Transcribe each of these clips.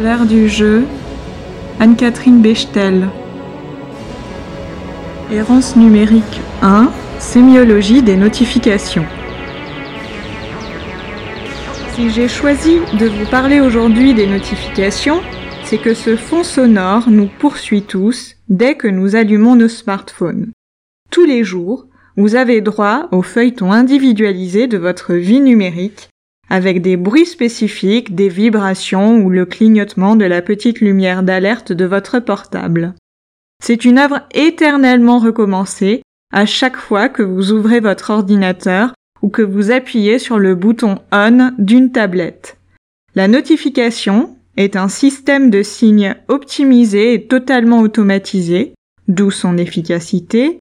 L'air du jeu, Anne-Catherine Bechtel. Errance numérique 1, sémiologie des notifications. Si j'ai choisi de vous parler aujourd'hui des notifications, c'est que ce fond sonore nous poursuit tous dès que nous allumons nos smartphones. Tous les jours, vous avez droit au feuilleton individualisé de votre vie numérique avec des bruits spécifiques, des vibrations ou le clignotement de la petite lumière d'alerte de votre portable. C'est une œuvre éternellement recommencée à chaque fois que vous ouvrez votre ordinateur ou que vous appuyez sur le bouton On d'une tablette. La notification est un système de signes optimisé et totalement automatisé, d'où son efficacité,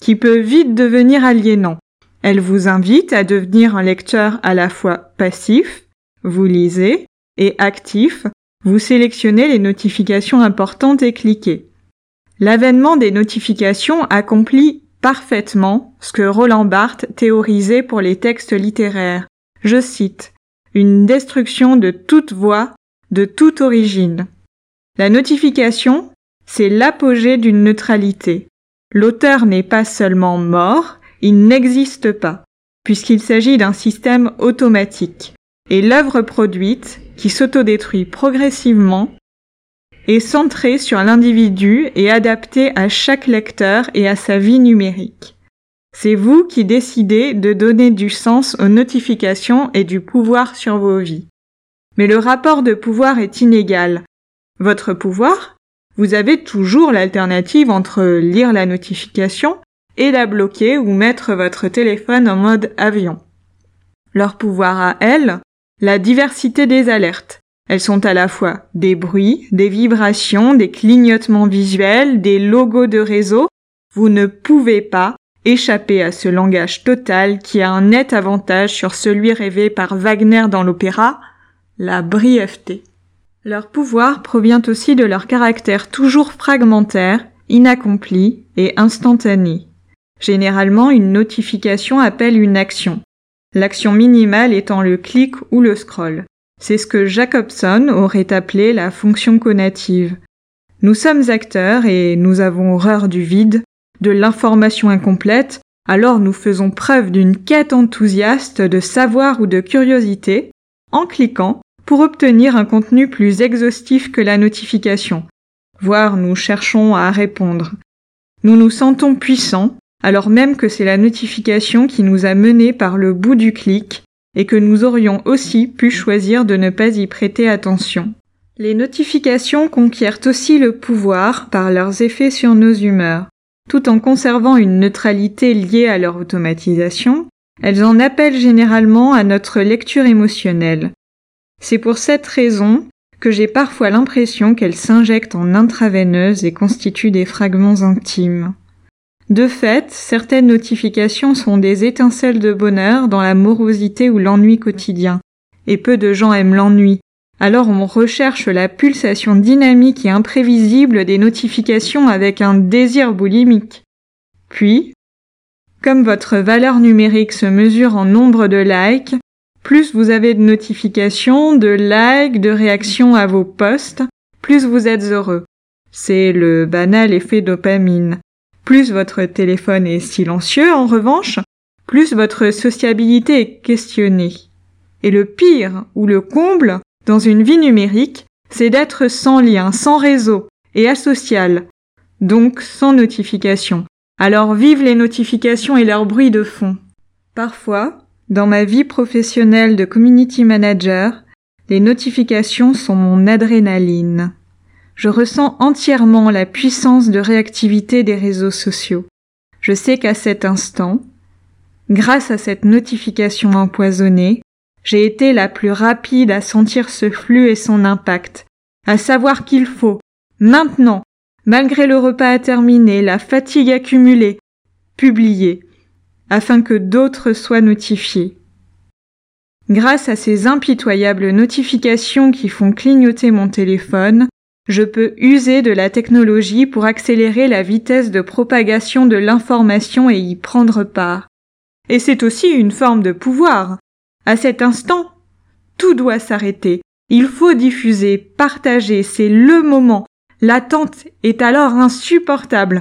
qui peut vite devenir aliénant. Elle vous invite à devenir un lecteur à la fois passif, vous lisez, et actif, vous sélectionnez les notifications importantes et cliquez. L'avènement des notifications accomplit parfaitement ce que Roland Barthes théorisait pour les textes littéraires. Je cite, une destruction de toute voix, de toute origine. La notification, c'est l'apogée d'une neutralité. L'auteur n'est pas seulement mort, il n'existe pas, puisqu'il s'agit d'un système automatique. Et l'œuvre produite, qui s'autodétruit progressivement, est centrée sur l'individu et adaptée à chaque lecteur et à sa vie numérique. C'est vous qui décidez de donner du sens aux notifications et du pouvoir sur vos vies. Mais le rapport de pouvoir est inégal. Votre pouvoir, vous avez toujours l'alternative entre lire la notification et la bloquer ou mettre votre téléphone en mode avion. Leur pouvoir à elles, la diversité des alertes. Elles sont à la fois des bruits, des vibrations, des clignotements visuels, des logos de réseau. Vous ne pouvez pas échapper à ce langage total qui a un net avantage sur celui rêvé par Wagner dans l'opéra, la brièveté. Leur pouvoir provient aussi de leur caractère toujours fragmentaire, inaccompli et instantané. Généralement, une notification appelle une action. L'action minimale étant le clic ou le scroll. C'est ce que Jacobson aurait appelé la fonction conative. Nous sommes acteurs et nous avons horreur du vide, de l'information incomplète, alors nous faisons preuve d'une quête enthousiaste de savoir ou de curiosité en cliquant pour obtenir un contenu plus exhaustif que la notification, voire nous cherchons à répondre. Nous nous sentons puissants, alors même que c'est la notification qui nous a menés par le bout du clic et que nous aurions aussi pu choisir de ne pas y prêter attention. Les notifications conquièrent aussi le pouvoir par leurs effets sur nos humeurs. Tout en conservant une neutralité liée à leur automatisation, elles en appellent généralement à notre lecture émotionnelle. C'est pour cette raison que j'ai parfois l'impression qu'elles s'injectent en intraveineuse et constituent des fragments intimes. De fait, certaines notifications sont des étincelles de bonheur dans la morosité ou l'ennui quotidien. Et peu de gens aiment l'ennui. Alors on recherche la pulsation dynamique et imprévisible des notifications avec un désir boulimique. Puis, comme votre valeur numérique se mesure en nombre de likes, plus vous avez de notifications, de likes, de réactions à vos posts, plus vous êtes heureux. C'est le banal effet dopamine. Plus votre téléphone est silencieux, en revanche, plus votre sociabilité est questionnée. Et le pire ou le comble dans une vie numérique, c'est d'être sans lien, sans réseau et asocial, donc sans notification. Alors vive les notifications et leur bruit de fond. Parfois, dans ma vie professionnelle de community manager, les notifications sont mon adrénaline je ressens entièrement la puissance de réactivité des réseaux sociaux. Je sais qu'à cet instant, grâce à cette notification empoisonnée, j'ai été la plus rapide à sentir ce flux et son impact, à savoir qu'il faut, maintenant, malgré le repas à terminer, la fatigue accumulée, publier, afin que d'autres soient notifiés. Grâce à ces impitoyables notifications qui font clignoter mon téléphone, je peux user de la technologie pour accélérer la vitesse de propagation de l'information et y prendre part. Et c'est aussi une forme de pouvoir. À cet instant, tout doit s'arrêter, Il faut diffuser, partager, c'est le moment. L'attente est alors insupportable.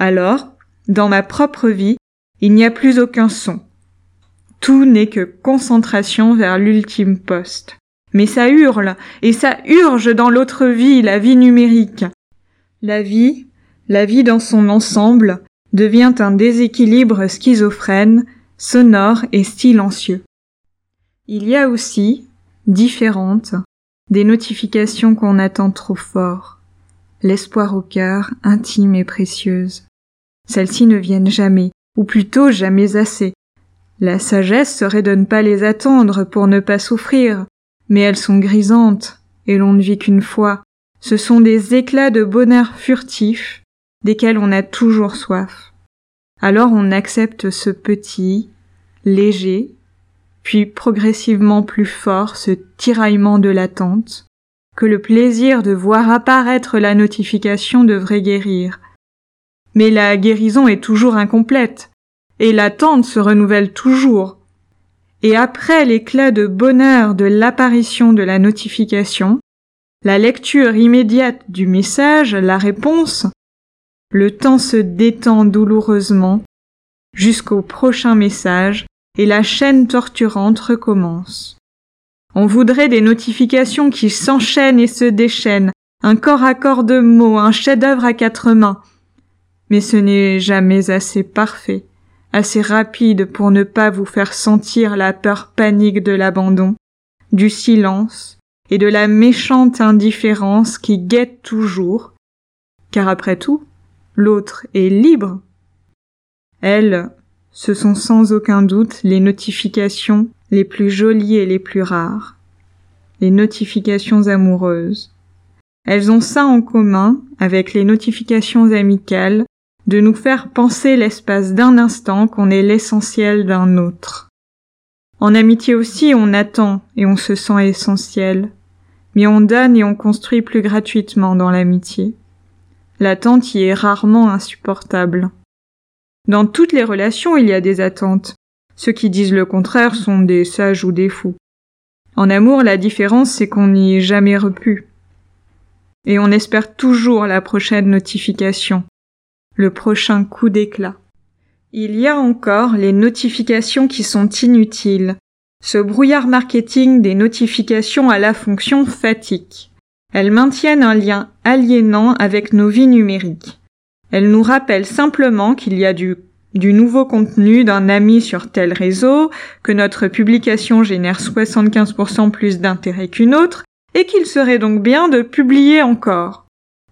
Alors, dans ma propre vie, il n'y a plus aucun son. Tout n'est que concentration vers l'ultime poste. Mais ça hurle, et ça urge dans l'autre vie, la vie numérique. La vie, la vie dans son ensemble, devient un déséquilibre schizophrène, sonore et silencieux. Il y a aussi, différentes, des notifications qu'on attend trop fort, l'espoir au cœur, intime et précieuse. Celles-ci ne viennent jamais, ou plutôt jamais assez. La sagesse serait de ne pas les attendre pour ne pas souffrir, mais elles sont grisantes, et l'on ne vit qu'une fois. Ce sont des éclats de bonheur furtifs, desquels on a toujours soif. Alors on accepte ce petit, léger, puis progressivement plus fort ce tiraillement de l'attente, que le plaisir de voir apparaître la notification devrait guérir. Mais la guérison est toujours incomplète, et l'attente se renouvelle toujours. Et après l'éclat de bonheur de l'apparition de la notification, la lecture immédiate du message, la réponse, le temps se détend douloureusement jusqu'au prochain message et la chaîne torturante recommence. On voudrait des notifications qui s'enchaînent et se déchaînent, un corps à corps de mots, un chef-d'œuvre à quatre mains. Mais ce n'est jamais assez parfait, assez rapide pour ne pas vous faire sentir la peur panique de l'abandon, du silence et de la méchante indifférence qui guette toujours, car après tout, l'autre est libre. Elle, ce sont sans aucun doute les notifications les plus jolies et les plus rares, les notifications amoureuses. Elles ont ça en commun avec les notifications amicales de nous faire penser l'espace d'un instant qu'on est l'essentiel d'un autre. En amitié aussi, on attend et on se sent essentiel, mais on donne et on construit plus gratuitement dans l'amitié. L'attente y est rarement insupportable. Dans toutes les relations, il y a des attentes. Ceux qui disent le contraire sont des sages ou des fous. En amour, la différence, c'est qu'on n'y est jamais repu. Et on espère toujours la prochaine notification, prochain coup d'éclat. Il y a encore les notifications qui sont inutiles, ce brouillard marketing des notifications à la fonction fatigue. Elles maintiennent un lien aliénant avec nos vies numériques. Elle nous rappelle simplement qu'il y a du, du nouveau contenu d'un ami sur tel réseau, que notre publication génère 75% plus d'intérêt qu'une autre, et qu'il serait donc bien de publier encore.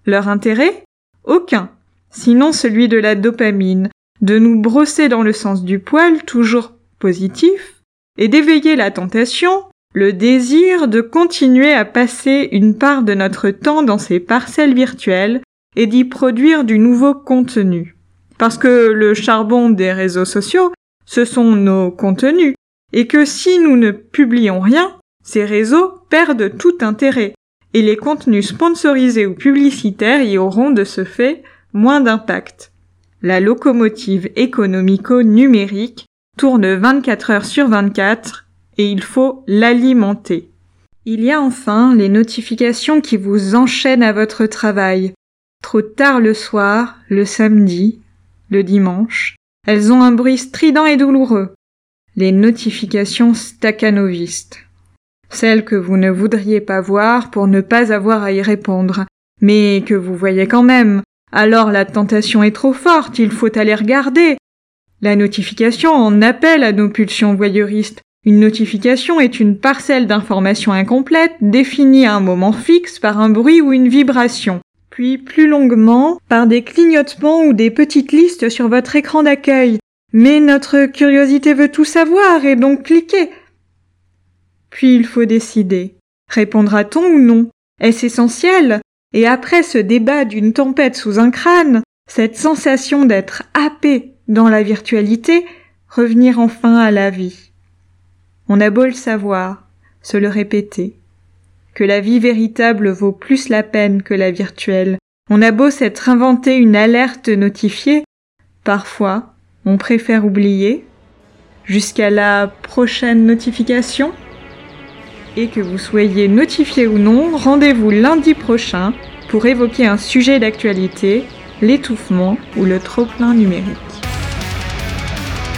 Leur intérêt? Aucun, sinon celui de la dopamine, de nous brosser dans le sens du poil, toujours positif, et d'éveiller la tentation, le désir de continuer à passer une part de notre temps dans ces parcelles virtuelles et d'y produire du nouveau contenu. Parce que le charbon des réseaux sociaux, ce sont nos contenus, et que si nous ne publions rien, ces réseaux perdent tout intérêt, et les contenus sponsorisés ou publicitaires y auront de ce fait moins d'impact. La locomotive économico-numérique tourne 24 heures sur 24 et il faut l'alimenter. Il y a enfin les notifications qui vous enchaînent à votre travail, Trop tard le soir, le samedi, le dimanche, elles ont un bruit strident et douloureux. Les notifications staccanovistes. Celles que vous ne voudriez pas voir pour ne pas avoir à y répondre, mais que vous voyez quand même. Alors la tentation est trop forte, il faut aller regarder. La notification en appelle à nos pulsions voyeuristes. Une notification est une parcelle d'information incomplète définie à un moment fixe par un bruit ou une vibration puis plus longuement par des clignotements ou des petites listes sur votre écran d'accueil. Mais notre curiosité veut tout savoir et donc cliquer. Puis il faut décider. Répondra-t-on ou non? Est-ce essentiel? Et après ce débat d'une tempête sous un crâne, cette sensation d'être happé dans la virtualité, revenir enfin à la vie. On a beau le savoir, se le répéter que la vie véritable vaut plus la peine que la virtuelle. On a beau s'être inventé une alerte notifiée, parfois on préfère oublier. Jusqu'à la prochaine notification. Et que vous soyez notifié ou non, rendez-vous lundi prochain pour évoquer un sujet d'actualité, l'étouffement ou le trop-plein numérique.